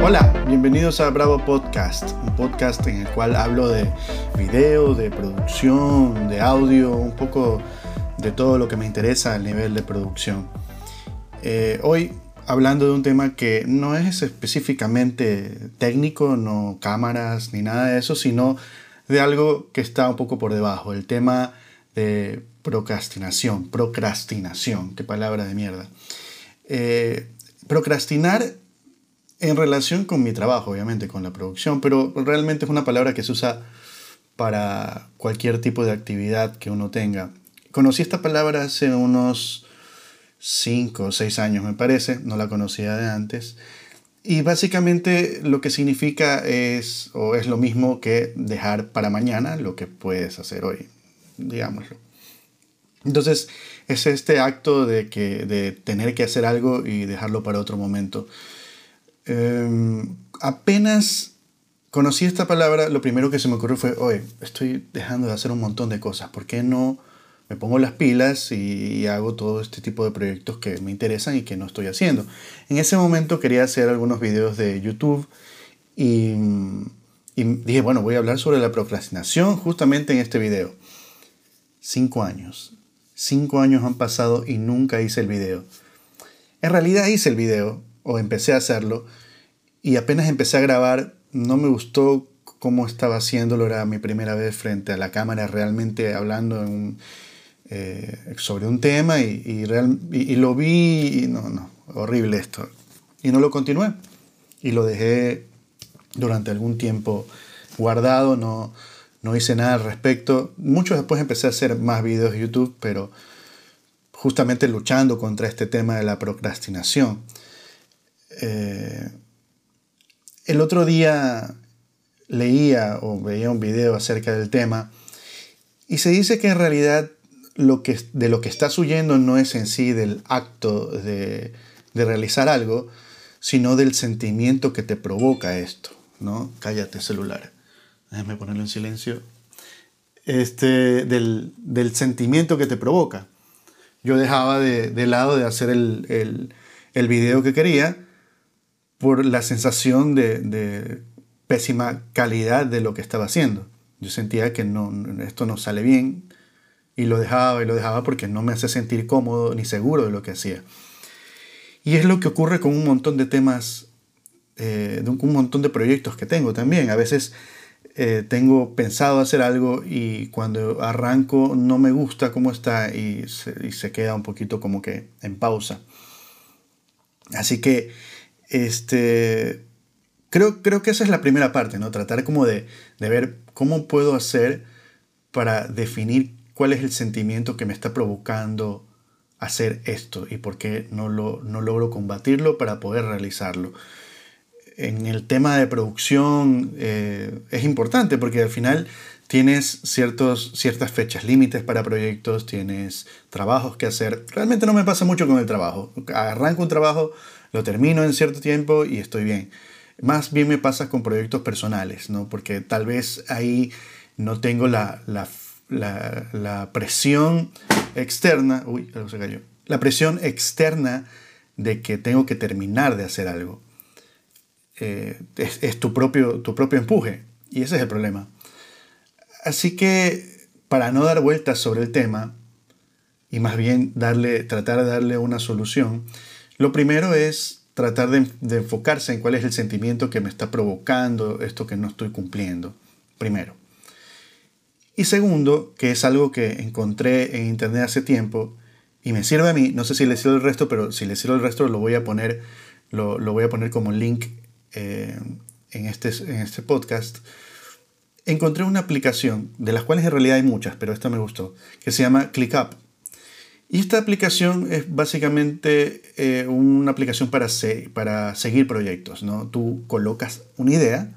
Hola, bienvenidos a Bravo Podcast, un podcast en el cual hablo de video, de producción, de audio, un poco de todo lo que me interesa a nivel de producción. Eh, hoy hablando de un tema que no es específicamente técnico, no cámaras ni nada de eso, sino de algo que está un poco por debajo, el tema de procrastinación, procrastinación, qué palabra de mierda. Eh, procrastinar en relación con mi trabajo, obviamente, con la producción, pero realmente es una palabra que se usa para cualquier tipo de actividad que uno tenga. Conocí esta palabra hace unos 5 o 6 años, me parece, no la conocía de antes. Y básicamente lo que significa es, o es lo mismo que dejar para mañana lo que puedes hacer hoy, digámoslo. Entonces, es este acto de, que, de tener que hacer algo y dejarlo para otro momento. Em, apenas conocí esta palabra, lo primero que se me ocurrió fue, oye, estoy dejando de hacer un montón de cosas, ¿por qué no me pongo las pilas y, hago todo este tipo de proyectos que me interesan y que no estoy haciendo? En ese momento quería hacer algunos videos de YouTube y, y dije, bueno, voy a hablar sobre la procrastinación justamente en este video. Cinco años. Cinco años han pasado y nunca hice el video. En realidad hice el video, o empecé a hacerlo, y apenas empecé a grabar, no me gustó cómo estaba haciéndolo, era mi primera vez frente a la cámara realmente hablando eh, sobre un tema y, y, lo vi y no, no, horrible esto. Y no lo continué y lo dejé durante algún tiempo guardado, no, no hice nada al respecto. Mucho después empecé a hacer más videos de YouTube, pero justamente luchando contra este tema de la procrastinación. Eh, el otro día leía o veía un video acerca del tema y se dice que en realidad lo que, de lo que estás huyendo no es en sí del acto de, de realizar algo, sino del sentimiento que te provoca esto, ¿no? Cállate celular. Déjame ponerlo en silencio. Este, del, del sentimiento que te provoca. Yo dejaba de, de lado de hacer el, el, el video que quería por la sensación de, pésima calidad de lo que estaba haciendo. Yo sentía que no, esto no sale bien y lo dejaba y lo dejaba porque no me hace sentir cómodo ni seguro de lo que hacía. Y es lo que ocurre con un montón de temas, eh, un, montón de proyectos que tengo también. A veces eh, tengo pensado hacer algo y cuando arranco no me gusta cómo está y se queda un poquito como que en pausa. Así que este, creo, creo que esa es la primera parte, ¿no? Tratar como de, ver cómo puedo hacer para definir cuál es el sentimiento que me está provocando hacer esto y por qué no, lo, no logro combatirlo para poder realizarlo. En el tema de producción eh, es importante porque al final tienes ciertos, ciertas fechas límites para proyectos, tienes trabajos que hacer. Realmente no me pasa mucho con el trabajo. Arranco un trabajo, lo termino en cierto tiempo y estoy bien. Más bien me pasa con proyectos personales, ¿no? Porque tal vez ahí no tengo la, la, presión externa, uy, algo se cayó, la presión externa de que tengo que terminar de hacer algo. Eh, es, tu, propio, tu propio empuje y ese es el problema. Así que para no dar vueltas sobre el tema y más bien darle, tratar de darle una solución, lo primero es tratar de, enfocarse en cuál es el sentimiento que me está provocando esto que no estoy cumpliendo. Primero. Y segundo, que es algo que encontré en internet hace tiempo y me sirve a mí, no sé si le sirve el resto, pero si le sirve el resto lo voy a poner, lo, voy a poner como link eh, en, este, en este podcast. Encontré una aplicación, de las cuales en realidad hay muchas, pero esta me gustó, que se llama ClickUp. Y esta aplicación es básicamente eh, una aplicación para, para seguir proyectos. ¿no? Tú colocas una idea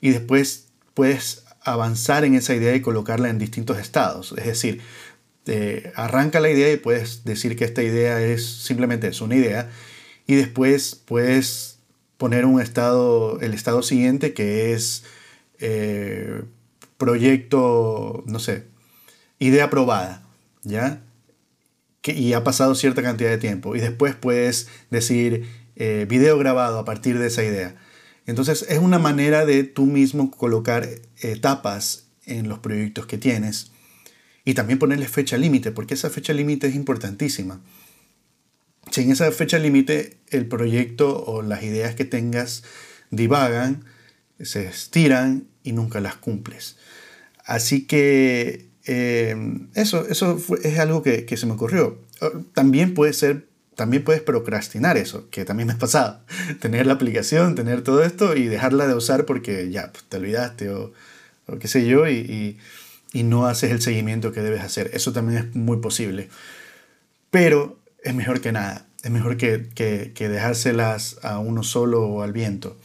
y después puedes avanzar en esa idea y colocarla en distintos estados. Es decir, arranca la idea y puedes decir que esta idea es simplemente es una idea y después puedes poner un estado, el estado siguiente que es eh, proyecto, no sé, idea aprobada, ¿ya? Y ha pasado cierta cantidad de tiempo. Y después puedes decir eh, video grabado a partir de esa idea. Entonces es una manera de tú mismo colocar etapas en los proyectos que tienes y también ponerle fecha límite, porque esa fecha límite es importantísima. Si en esa fecha límite el proyecto o las ideas que tengas divagan, se estiran y nunca las cumples. Así que eh, eso, eso es algo que, se me ocurrió. También puede ser, también puedes procrastinar eso, que también me ha pasado. tener la aplicación, tener todo esto y dejarla de usar porque ya pues, te olvidaste o, qué sé yo y, no haces el seguimiento que debes hacer. Eso también es muy posible. Pero es mejor que nada. Es mejor que, que dejárselas a uno solo o al viento.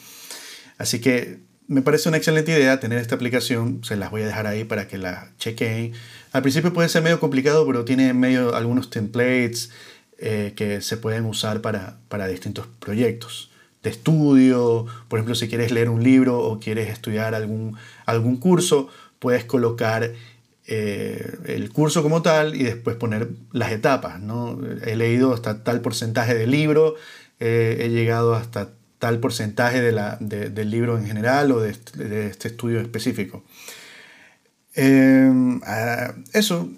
Así que me parece una excelente idea tener esta aplicación, se las voy a dejar ahí para que la chequen. Al principio puede ser medio complicado, pero tiene medio algunos templates eh, que se pueden usar para, para distintos proyectos de estudio. Por ejemplo, si quieres leer un libro o quieres estudiar algún, algún curso, puedes colocar eh, el curso como tal y después poner las etapas. ¿no? He leído hasta tal porcentaje del libro, eh, he llegado hasta tal porcentaje de la, del libro en general o de, este, estudio específico. Em, ah, eso,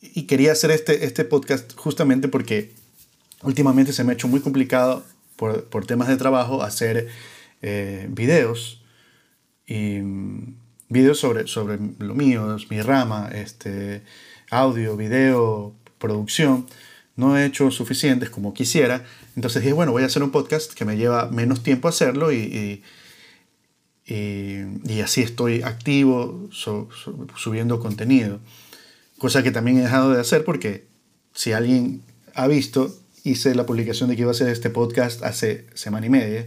y quería hacer este, este podcast justamente porque últimamente se me ha hecho muy complicado por, por temas de trabajo hacer eh, videos y videos sobre, sobre lo mío, mi rama, este, audio, video, producción no he hecho suficientes como quisiera. Entonces dije, bueno, voy a hacer un podcast que me lleva menos tiempo hacerlo y, y, así estoy activo subiendo contenido. Cosa que también he dejado de hacer porque si alguien ha visto, hice la publicación de que iba a hacer este podcast hace semana y media.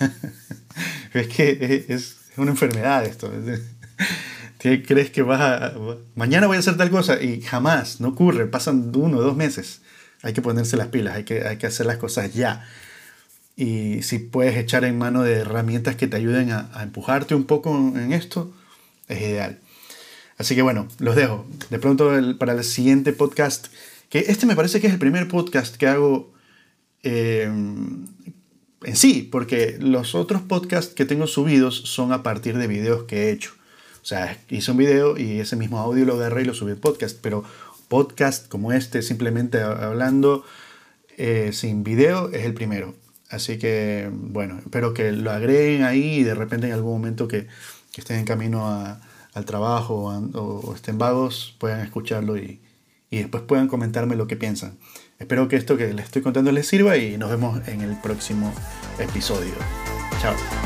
es que es, una enfermedad esto. ¿Qué crees que vas a... Mañana voy a hacer tal cosa y jamás, no ocurre, pasan uno o dos meses. Hay que ponerse las pilas, hay que, hay que hacer las cosas ya. Y si puedes echar en mano de herramientas que te ayuden a, empujarte un poco en esto, es ideal. Así que bueno, los dejo. De pronto para el siguiente podcast, que este me parece que es el primer podcast que hago eh, en sí, porque los otros podcasts que tengo subidos son a partir de videos que he hecho. O sea, hice un video y ese mismo audio lo agarré y lo subí al podcast, pero podcast como este, simplemente hablando eh, sin video, es el primero. Así que, bueno, espero que lo agreguen ahí y de repente en algún momento que, estén en camino al trabajo o, estén vagos, puedan escucharlo y, y después puedan comentarme lo que piensan. Espero que esto que les estoy contando les sirva y nos vemos en el próximo episodio. Chao.